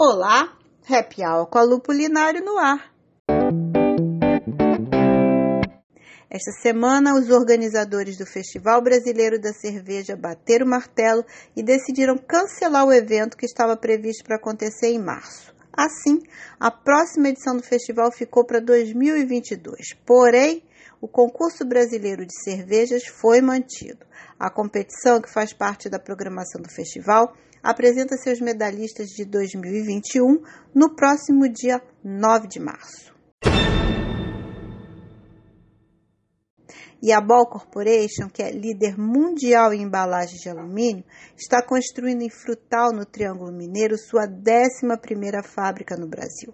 Olá, Happy Hour com a no ar. Esta semana, os organizadores do Festival Brasileiro da Cerveja bateram o martelo e decidiram cancelar o evento que estava previsto para acontecer em março. Assim, a próxima edição do festival ficou para 2022. Porém, o concurso brasileiro de cervejas foi mantido. A competição, que faz parte da programação do festival, apresenta seus medalhistas de 2021 no próximo dia 9 de março. E a Ball Corporation, que é líder mundial em embalagens de alumínio, está construindo em Frutal, no Triângulo Mineiro, sua 11ª fábrica no Brasil.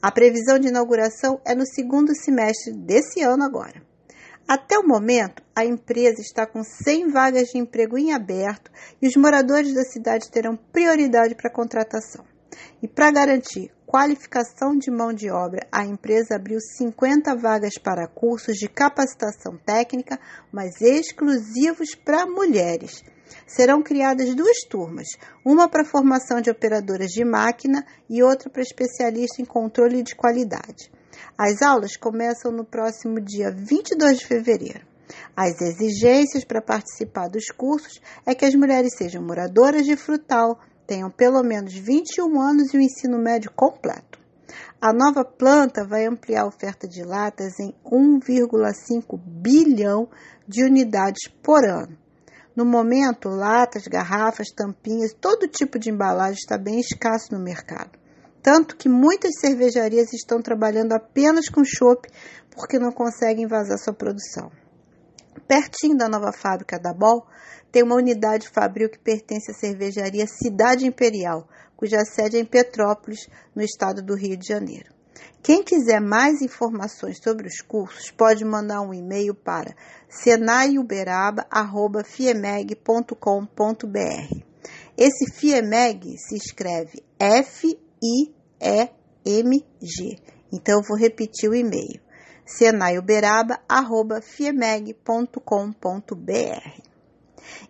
A previsão de inauguração é no segundo semestre desse ano agora. Até o momento, a empresa está com 100 vagas de emprego em aberto e os moradores da cidade terão prioridade para a contratação. E para garantir qualificação de mão de obra, a empresa abriu 50 vagas para cursos de capacitação técnica, mas exclusivos para mulheres. Serão criadas duas turmas, uma para formação de operadoras de máquina e outra para especialista em controle de qualidade. As aulas começam no próximo dia 22 de fevereiro. As exigências para participar dos cursos é que as mulheres sejam moradoras de frutal, tenham pelo menos 21 anos e o ensino médio completo. A nova planta vai ampliar a oferta de latas em 1,5 bilhão de unidades por ano. No momento, latas, garrafas, tampinhas, todo tipo de embalagem está bem escasso no mercado. Tanto que muitas cervejarias estão trabalhando apenas com chopp porque não conseguem vazar sua produção. Pertinho da nova fábrica da Bol, tem uma unidade fabril que pertence à cervejaria Cidade Imperial, cuja sede é em Petrópolis, no estado do Rio de Janeiro. Quem quiser mais informações sobre os cursos, pode mandar um e-mail para senaiuberaba.fiemeg.com.br. Esse FIEMEG se escreve F I-E-M-G. Então, eu vou repetir o e-mail: senaiuberaba.fiemeg.com.br.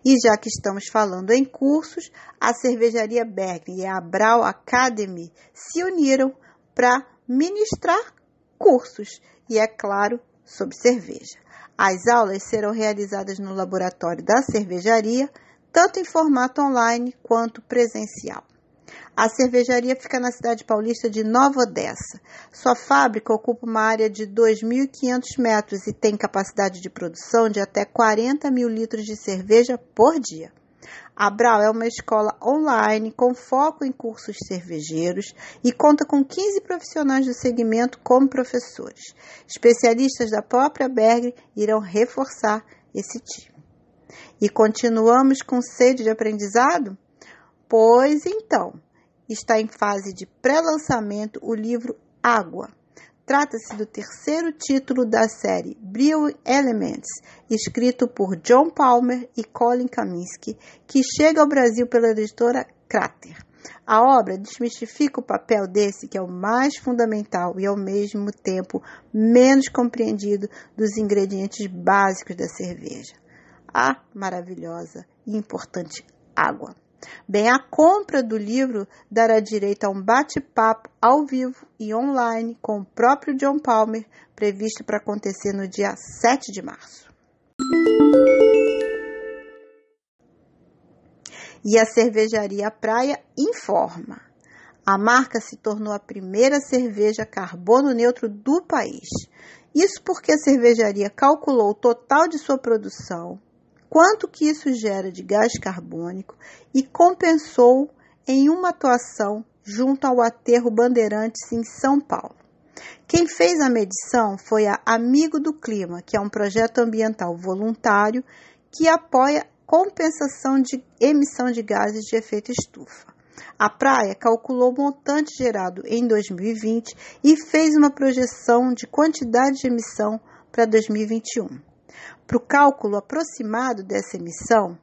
E já que estamos falando em cursos, a Cervejaria Berg e a Brau Academy se uniram para ministrar cursos, e é claro, sobre cerveja. As aulas serão realizadas no laboratório da cervejaria, tanto em formato online quanto presencial. A cervejaria fica na cidade paulista de Nova Odessa. Sua fábrica ocupa uma área de 2.500 metros e tem capacidade de produção de até 40 mil litros de cerveja por dia. A Brau é uma escola online com foco em cursos cervejeiros e conta com 15 profissionais do segmento como professores. Especialistas da própria Berger irão reforçar esse time. E continuamos com sede de aprendizado? Pois então, está em fase de pré-lançamento o livro Água. Trata-se do terceiro título da série Brewing Elements, escrito por John Palmer e Colin Kaminsky, que chega ao Brasil pela editora Crater. A obra desmistifica o papel desse, que é o mais fundamental e ao mesmo tempo menos compreendido dos ingredientes básicos da cerveja. A maravilhosa e importante água. Bem, a compra do livro dará direito a um bate-papo ao vivo e online com o próprio John Palmer, previsto para acontecer no dia 7 de março. E a cervejaria Praia informa. A marca se tornou a primeira cerveja carbono neutro do país. Isso porque a cervejaria calculou o total de sua produção, quanto que isso gera de gás carbônico e compensou em uma atuação junto ao aterro Bandeirantes em São Paulo. Quem fez a medição foi a Amigo do Clima, que é um projeto ambiental voluntário que apoia compensação de emissão de gases de efeito estufa. A praia calculou o montante gerado em 2020 e fez uma projeção de quantidade de emissão para 2021. Para o cálculo aproximado dessa emissão,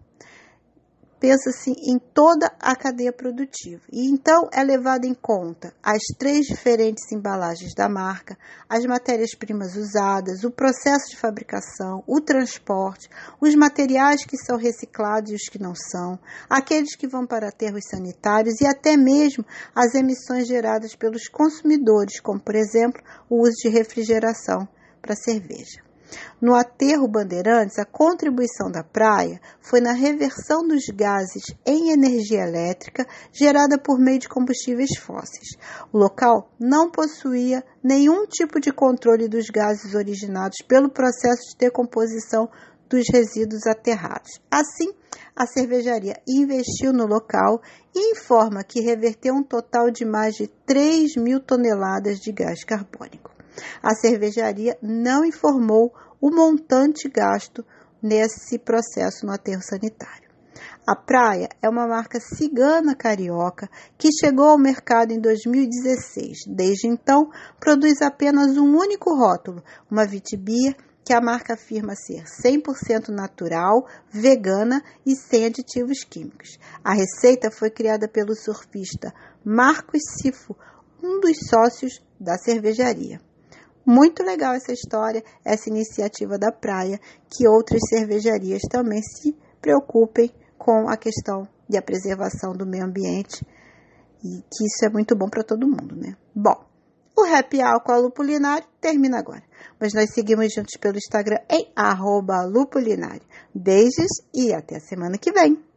pensa-se em toda a cadeia produtiva. E então é levado em conta as três diferentes embalagens da marca, as matérias-primas usadas, o processo de fabricação, o transporte, os materiais que são reciclados e os que não são, aqueles que vão para aterros sanitários e até mesmo as emissões geradas pelos consumidores, como por exemplo o uso de refrigeração para cerveja. No aterro Bandeirantes, a contribuição da praia foi na reversão dos gases em energia elétrica gerada por meio de combustíveis fósseis. O local não possuía nenhum tipo de controle dos gases originados pelo processo de decomposição dos resíduos aterrados. Assim, a cervejaria investiu no local e informa que reverteu um total de mais de 3 mil toneladas de gás carbônico. A cervejaria não informou o montante gasto nesse processo no aterro sanitário. A Praia é uma marca cigana carioca que chegou ao mercado em 2016. Desde então, produz apenas um único rótulo, uma Vitibia, que a marca afirma ser 100% natural, vegana e sem aditivos químicos. A receita foi criada pelo surfista Marcos Sifo, um dos sócios da cervejaria. Muito legal essa história, essa iniciativa da praia, que outras cervejarias também se preocupem com a questão da preservação do meio ambiente e que isso é muito bom para todo mundo, né? Bom, o Happy a Lupulinário termina agora, mas nós seguimos juntos pelo Instagram em arroba Lupulinário. Beijos e até a semana que vem!